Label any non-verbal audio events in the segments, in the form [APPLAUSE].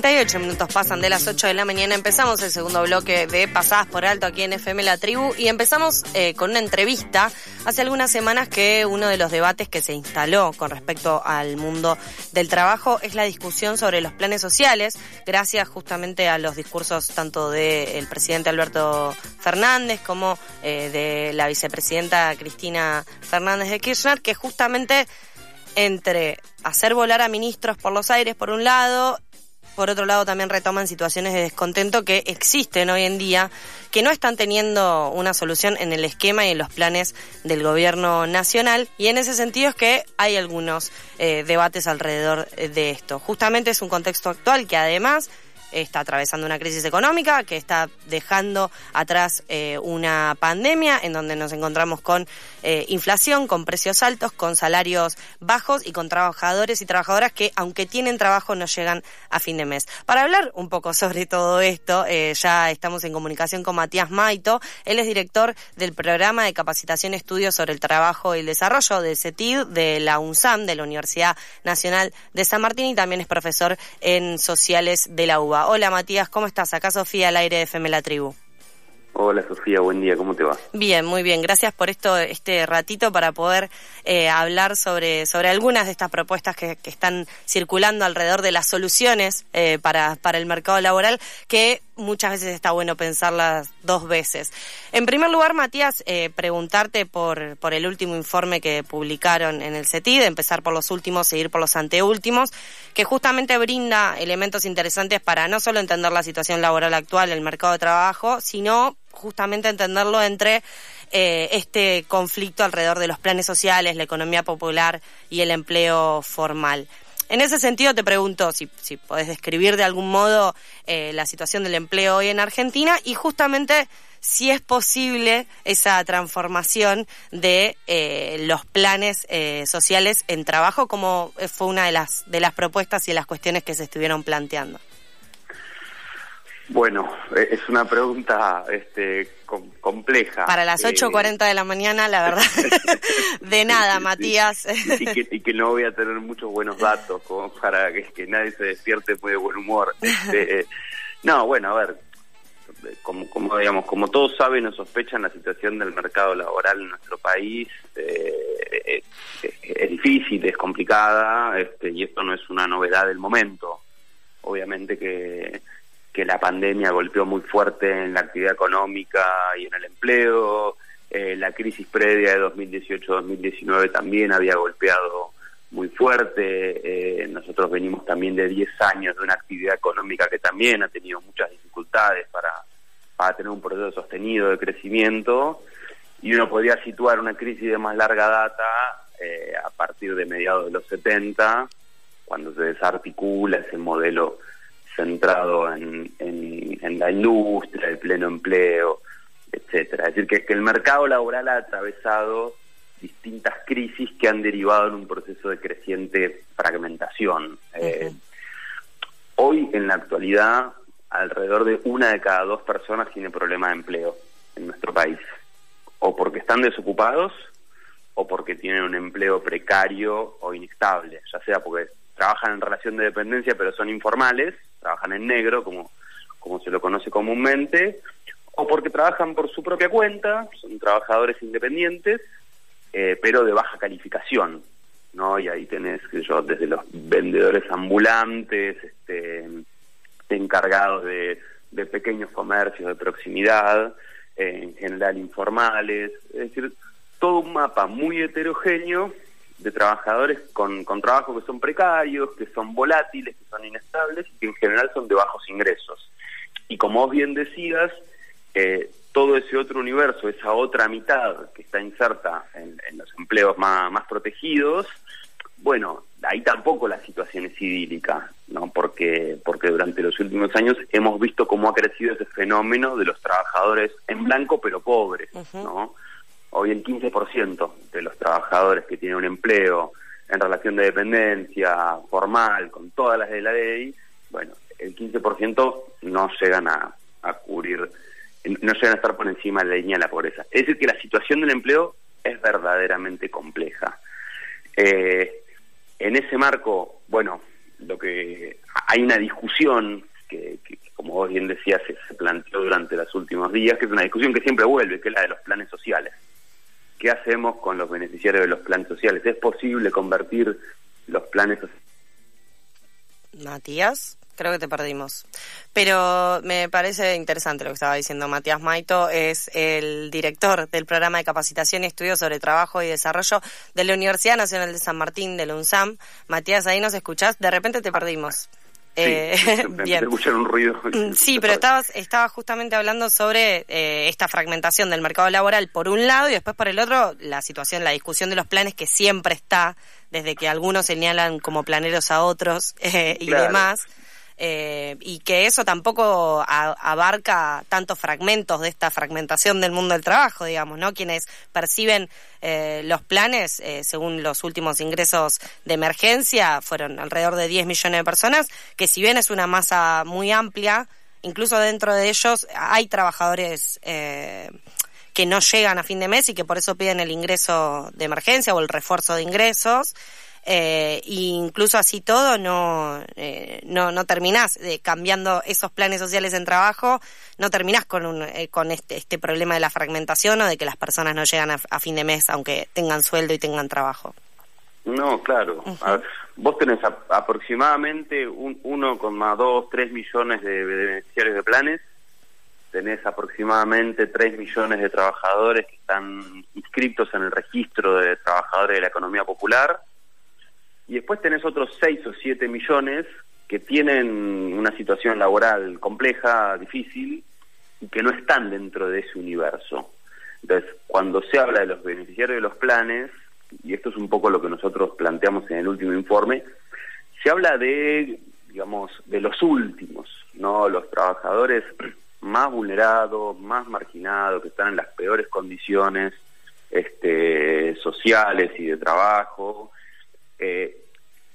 38 minutos pasan de las 8 de la mañana. Empezamos el segundo bloque de Pasadas por Alto aquí en FM La Tribu y empezamos eh, con una entrevista hace algunas semanas que uno de los debates que se instaló con respecto al mundo del trabajo es la discusión sobre los planes sociales, gracias justamente a los discursos tanto del presidente Alberto Fernández como eh, de la vicepresidenta Cristina Fernández de Kirchner, que justamente entre hacer volar a ministros por los aires por un lado por otro lado también retoman situaciones de descontento que existen hoy en día, que no están teniendo una solución en el esquema y en los planes del gobierno nacional. Y en ese sentido es que hay algunos eh, debates alrededor de esto. Justamente es un contexto actual que además está atravesando una crisis económica, que está dejando atrás eh, una pandemia en donde nos encontramos con eh, inflación, con precios altos, con salarios bajos y con trabajadores y trabajadoras que aunque tienen trabajo no llegan a fin de mes. Para hablar un poco sobre todo esto, eh, ya estamos en comunicación con Matías Maito. Él es director del programa de capacitación estudios sobre el trabajo y el desarrollo del CETID de la UNSAM, de la Universidad Nacional de San Martín y también es profesor en sociales de la UBA. Hola Matías, ¿cómo estás? Acá Sofía al aire de FM La Tribu. Hola Sofía, buen día, ¿cómo te va? Bien, muy bien. Gracias por esto, este ratito para poder eh, hablar sobre, sobre algunas de estas propuestas que, que están circulando alrededor de las soluciones eh, para, para el mercado laboral, que muchas veces está bueno pensarlas dos veces. En primer lugar, Matías, eh, preguntarte por, por el último informe que publicaron en el CETID, empezar por los últimos, seguir por los anteúltimos, que justamente brinda elementos interesantes para no solo entender la situación laboral actual, el mercado de trabajo, sino justamente entenderlo entre eh, este conflicto alrededor de los planes sociales, la economía popular y el empleo formal. En ese sentido te pregunto si, si podés describir de algún modo eh, la situación del empleo hoy en Argentina y justamente si es posible esa transformación de eh, los planes eh, sociales en trabajo, como fue una de las, de las propuestas y de las cuestiones que se estuvieron planteando. Bueno, e-, es una pregunta este, compleja. Para las 8.40 de la mañana, la verdad, [LAUGHS] [LAUGHS] de nada, Matías. Y que, no voy a tener muchos buenos datos como para que, nadie se despierte muy de buen humor. [LAUGHS] Este, eh, no, bueno, a ver, como, como digamos, como todos saben o sospechan, la situación del mercado laboral en nuestro país eh, es, difícil, es complicada, este, y esto no es una novedad del momento. Obviamente que que la pandemia golpeó muy fuerte en la actividad económica y en el empleo. Eh, la crisis previa de 2018-2019 también había golpeado muy fuerte. Eh, nosotros venimos también de 10 años de una actividad económica que también ha tenido muchas dificultades para, para tener un proceso sostenido de crecimiento. Y uno podría situar una crisis de más larga data eh, a partir de mediados de los 70, cuando se desarticula ese modelo centrado en, en, la industria, el pleno empleo, etcétera. Es decir, que, que el mercado laboral ha atravesado distintas crisis que han derivado en un proceso de creciente fragmentación. Eh, hoy, en la actualidad, alrededor de una de cada dos personas tiene problema de empleo en nuestro país, o porque están desocupados o porque tienen un empleo precario o inestable, ya sea porque trabajan en relación de dependencia pero son informales, trabajan en negro, como, como se lo conoce comúnmente, o porque trabajan por su propia cuenta, son trabajadores independientes, eh, pero de baja calificación, ¿no? Y ahí tenés, que yo, desde los vendedores ambulantes, este, encargados de, de pequeños comercios de proximidad, en general informales, es decir, todo un mapa muy heterogéneo de trabajadores con, con trabajos que son precarios, que son volátiles, que son inestables y que en general son de bajos ingresos. Y como vos bien decías, eh, todo ese otro universo, esa otra mitad que está inserta en, los empleos más, más, protegidos, bueno, ahí tampoco la situación es idílica, ¿no? Porque, porque durante los últimos años hemos visto cómo ha crecido ese fenómeno de los trabajadores en blanco pero pobres, ¿no? Hoy el 15% de los trabajadores que tienen un empleo en relación de dependencia formal, con todas las de la ley, bueno, el 15% no llegan a, a cubrir, no llegan a estar por encima de la línea de la pobreza. Es decir, que la situación del empleo es verdaderamente compleja. Eh, en ese marco, bueno, lo que hay una discusión que, como vos bien decías, se, planteó durante los últimos días, que es una discusión que siempre vuelve, que es la de los planes sociales. ¿Qué hacemos con los beneficiarios de los planes sociales? ¿Es posible convertir los planes sociales? Matías, creo que te perdimos. Pero me parece interesante lo que estaba diciendo Matías Maito, es el director del programa de capacitación y estudios sobre trabajo y desarrollo de la Universidad Nacional de San Martín de UNSAM. Matías, ahí nos escuchás, de repente te perdimos. Eh, [LAUGHS] bien. escuchar un ruido. Mm, sí, pero estabas, estaba justamente hablando sobre eh, esta fragmentación del mercado laboral por un lado y después por el otro la situación, la discusión de los planes que siempre está, desde que algunos señalan como planeros a otros [LAUGHS] eh, y demás. Eh, y que eso tampoco abarca tantos fragmentos de esta fragmentación del mundo del trabajo, digamos, ¿no? Quienes perciben eh, los planes, eh, según los últimos ingresos de emergencia, fueron alrededor de 10 millones de personas, que si bien es una masa muy amplia, incluso dentro de ellos hay trabajadores que no llegan a fin de mes y que por eso piden el ingreso de emergencia o el refuerzo de ingresos eh, incluso así todo no, eh, no, no terminás eh, cambiando esos planes sociales en trabajo, no terminás con, un, eh, con este, este problema de la fragmentación o de que las personas no llegan a, fin de mes aunque tengan sueldo y tengan trabajo. No, claro. vos tenés aproximadamente un 1,2, 3 millones de beneficiarios de planes, tenés aproximadamente 3 millones de trabajadores que están inscritos en el registro de trabajadores de la economía popular, y después tenés otros 6 o 7 millones que tienen una situación laboral compleja, difícil, y que no están dentro de ese universo. Entonces, cuando se habla de los beneficiarios de los planes, y esto es un poco lo que nosotros planteamos en el último informe, se habla de, digamos, de los últimos, ¿no? Los trabajadores más vulnerados, más marginados, que están en las peores condiciones este, sociales y de trabajo, eh,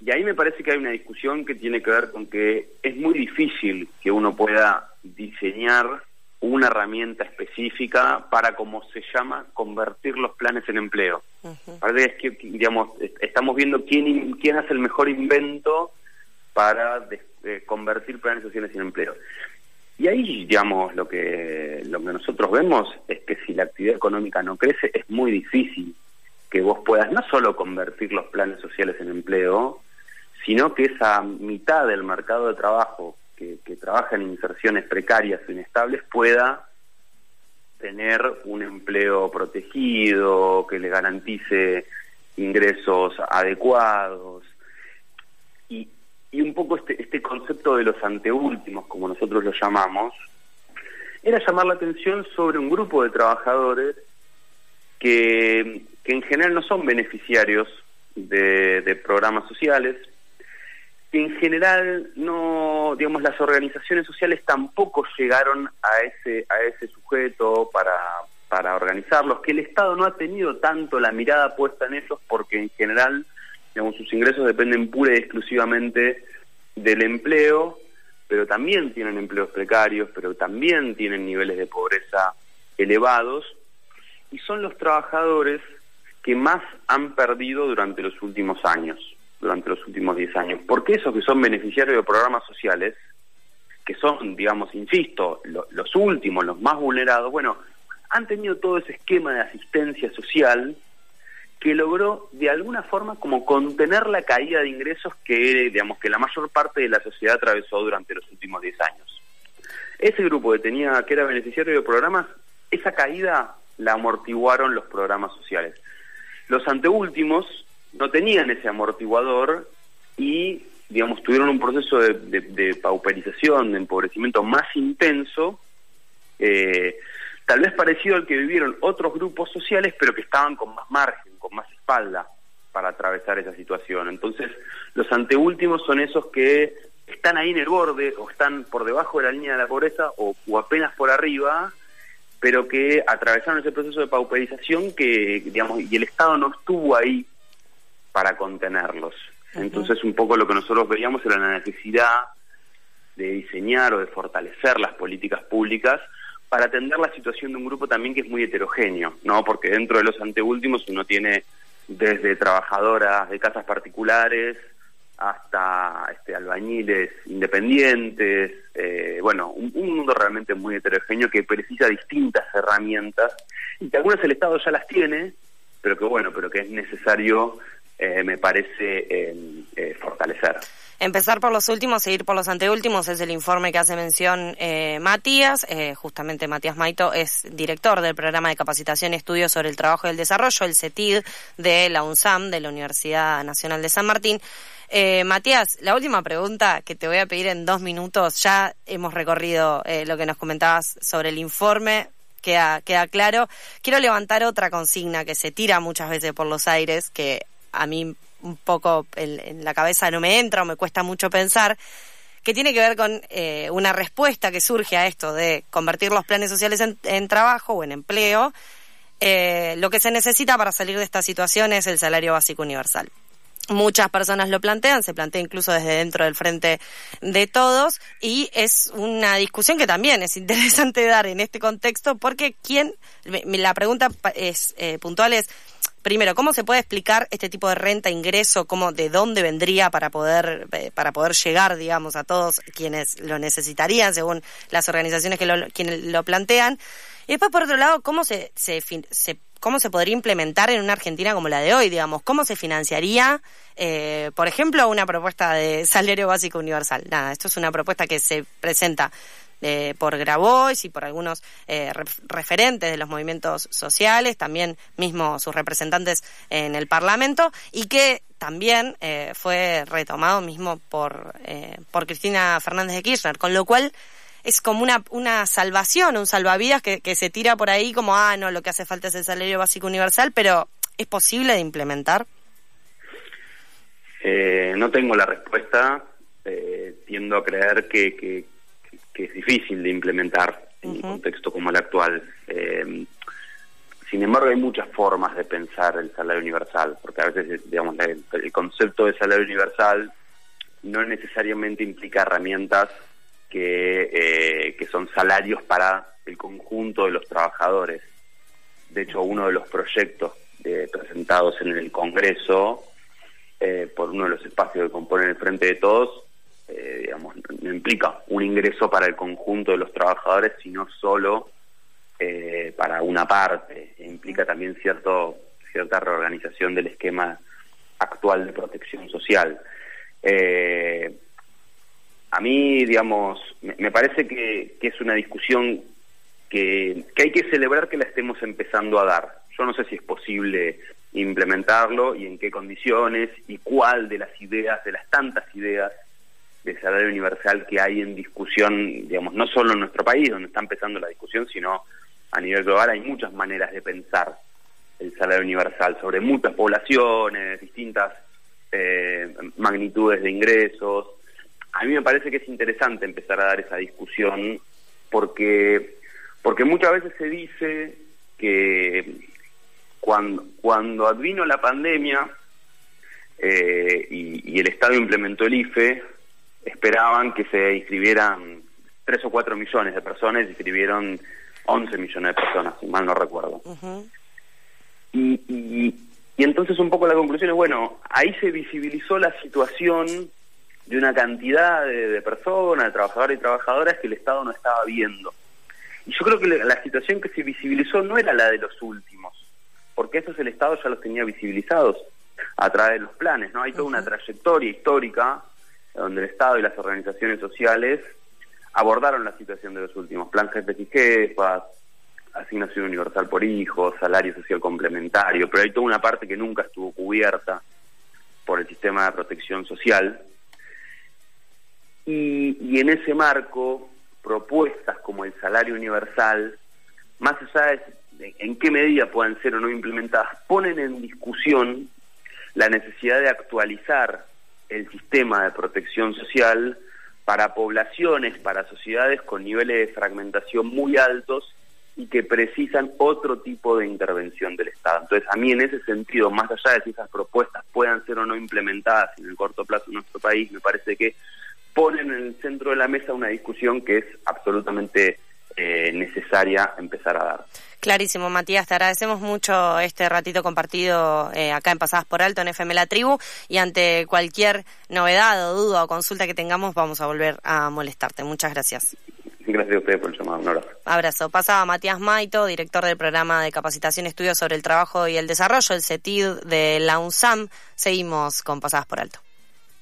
y ahí me parece que hay una discusión que tiene que ver con que es muy difícil que uno pueda diseñar una herramienta específica para, como se llama, convertir los planes en empleo. Parece que, digamos, estamos viendo quién, quién hace el mejor invento para convertir planes sociales en empleo. Y ahí, digamos, lo que, lo que nosotros vemos es que si la actividad económica no crece, es muy difícil que vos puedas no solo convertir los planes sociales en empleo, sino que esa mitad del mercado de trabajo que, trabaja en inserciones precarias o inestables pueda tener un empleo protegido, que le garantice ingresos adecuados. Y, y un poco este, este concepto de los anteúltimos, como nosotros lo llamamos, era llamar la atención sobre un grupo de trabajadores que que en general no son beneficiarios de, programas sociales, que en general no, digamos, las organizaciones sociales tampoco llegaron a ese, a ese sujeto para, para organizarlos, que el Estado no ha tenido tanto la mirada puesta en ellos porque en general, digamos, sus ingresos dependen pura y exclusivamente del empleo, pero también tienen empleos precarios, pero también tienen niveles de pobreza elevados, y son los trabajadores que más han perdido durante los últimos años, durante los últimos 10 años. Porque esos que son beneficiarios de programas sociales, que son, digamos, insisto, los últimos, los más vulnerados, bueno, han tenido todo ese esquema de asistencia social que logró de alguna forma como contener la caída de ingresos que, digamos, que la mayor parte de la sociedad atravesó durante los últimos 10 años. Ese grupo que tenía, que era beneficiario de programas, esa caída la amortiguaron los programas sociales. Los anteúltimos no tenían ese amortiguador y, digamos, tuvieron un proceso de, pauperización, de empobrecimiento más intenso, eh, tal vez parecido al que vivieron otros grupos sociales, pero que estaban con más margen, con más espalda para atravesar esa situación. Entonces, los anteúltimos son esos que están ahí en el borde o están por debajo de la línea de la pobreza o apenas por arriba pero que atravesaron ese proceso de pauperización que, digamos, y el Estado no estuvo ahí para contenerlos. Entonces un poco lo que nosotros veíamos era la necesidad de diseñar o de fortalecer las políticas públicas para atender la situación de un grupo también que es muy heterogéneo, ¿no? Porque dentro de los anteúltimos uno tiene desde trabajadoras de casas particulares hasta este, albañiles independientes, eh, bueno, un, mundo realmente muy heterogéneo que precisa distintas herramientas y que algunas el Estado ya las tiene, pero que bueno, pero que es necesario, eh, me parece, eh, fortalecer. Empezar por los últimos e ir por los anteúltimos es el informe que hace mención eh, Matías. Eh, justamente Matías Maito es director del programa de capacitación y estudios sobre el trabajo y el desarrollo, el CETID de la UNSAM, de la Universidad Nacional de San Martín. Eh, Matías, la última pregunta que te voy a pedir en dos minutos. Ya hemos recorrido eh, lo que nos comentabas sobre el informe. Queda, queda claro. Quiero levantar otra consigna que se tira muchas veces por los aires, que a mí un poco en, la cabeza no me entra o me cuesta mucho pensar, que tiene que ver con eh, una respuesta que surge a esto de convertir los planes sociales en, trabajo o en empleo. Eh, lo que se necesita para salir de esta situación es el salario básico universal. Muchas personas lo plantean, se plantea incluso desde dentro del frente de todos y es una discusión que también es [LAUGHS] interesante dar en este contexto porque quién, la pregunta es eh, puntual es, primero, ¿cómo se puede explicar este tipo de renta, ingreso, cómo, de dónde vendría para poder, eh, para poder llegar, digamos, a todos quienes lo necesitarían, según las organizaciones que lo, quienes lo plantean? Y después, por otro lado, ¿cómo se, se, cómo se podría implementar en una Argentina como la de hoy, digamos? ¿Cómo se financiaría, eh, por ejemplo, una propuesta de salario básico universal? Nada, esto es una propuesta que se presenta eh, por Grabois y por algunos eh, referentes de los movimientos sociales, también mismo sus representantes en el Parlamento, y que también eh, fue retomado mismo por, eh, por Cristina Fernández de Kirchner, con lo cual es como una, una salvación, un salvavidas que, que se tira por ahí como, ah, no, lo que hace falta es el salario básico universal, pero ¿es posible de implementar? Eh, no tengo la respuesta, tiendo a creer que, que, que es difícil de implementar en un contexto como el actual. Eh, sin embargo, hay muchas formas de pensar el salario universal, porque a veces, digamos, el, concepto de salario universal no necesariamente implica herramientas que, eh, que son salarios para el conjunto de los trabajadores. De hecho, uno de los proyectos presentados en el Congreso eh, por uno de los espacios que componen el Frente de Todos eh, digamos, no implica un ingreso para el conjunto de los trabajadores, sino solo eh, para una parte. Implica también cierto, cierta reorganización del esquema actual de protección social. Eh, a mí, digamos, me, parece que, es una discusión que, que hay que celebrar que la estemos empezando a dar. Yo no sé si es posible implementarlo y en qué condiciones y cuál de las ideas, de las tantas ideas de salario universal que hay en discusión, digamos, no solo en nuestro país, donde está empezando la discusión, sino a nivel global hay muchas maneras de pensar el salario universal sobre muchas poblaciones, distintas eh, magnitudes de ingresos. A mí me parece que es interesante empezar a dar esa discusión porque, porque muchas veces se dice que cuando, cuando advino la pandemia eh, y, y el Estado implementó el IFE, esperaban que se inscribieran 3 o 4 millones de personas y inscribieron 11 millones de personas, si mal no recuerdo. y, y, entonces un poco la conclusión es, bueno, ahí se visibilizó la situación de una cantidad de, personas, de trabajadores y trabajadoras que el Estado no estaba viendo. Y yo creo que la situación que se visibilizó no era la de los últimos, porque esos el Estado ya los tenía visibilizados a través de los planes, ¿no? Hay toda una trayectoria histórica donde el Estado y las organizaciones sociales abordaron la situación de los últimos, plan jefes y jefas, asignación universal por hijos, salario social complementario, pero hay toda una parte que nunca estuvo cubierta por el sistema de protección social. Y, y en ese marco, propuestas como el salario universal, más allá de en qué medida puedan ser o no implementadas, ponen en discusión la necesidad de actualizar el sistema de protección social para poblaciones, para sociedades con niveles de fragmentación muy altos y que precisan otro tipo de intervención del Estado. Entonces, a mí en ese sentido, más allá de si esas propuestas puedan ser o no implementadas en el corto plazo en nuestro país, me parece que ponen en el centro de la mesa una discusión que es absolutamente eh, necesaria empezar a dar. Clarísimo, Matías, te agradecemos mucho este ratito compartido eh, acá en Pasadas por Alto en FM La Tribu y ante cualquier novedad o duda o consulta que tengamos vamos a volver a molestarte. Muchas gracias. Gracias a ustedes por el llamado. Un abrazo. Abrazo. Pasaba Matías Maito, director del programa de capacitación y estudios sobre el trabajo y el desarrollo, el CETID de la UNSAM. Seguimos con Pasadas por Alto.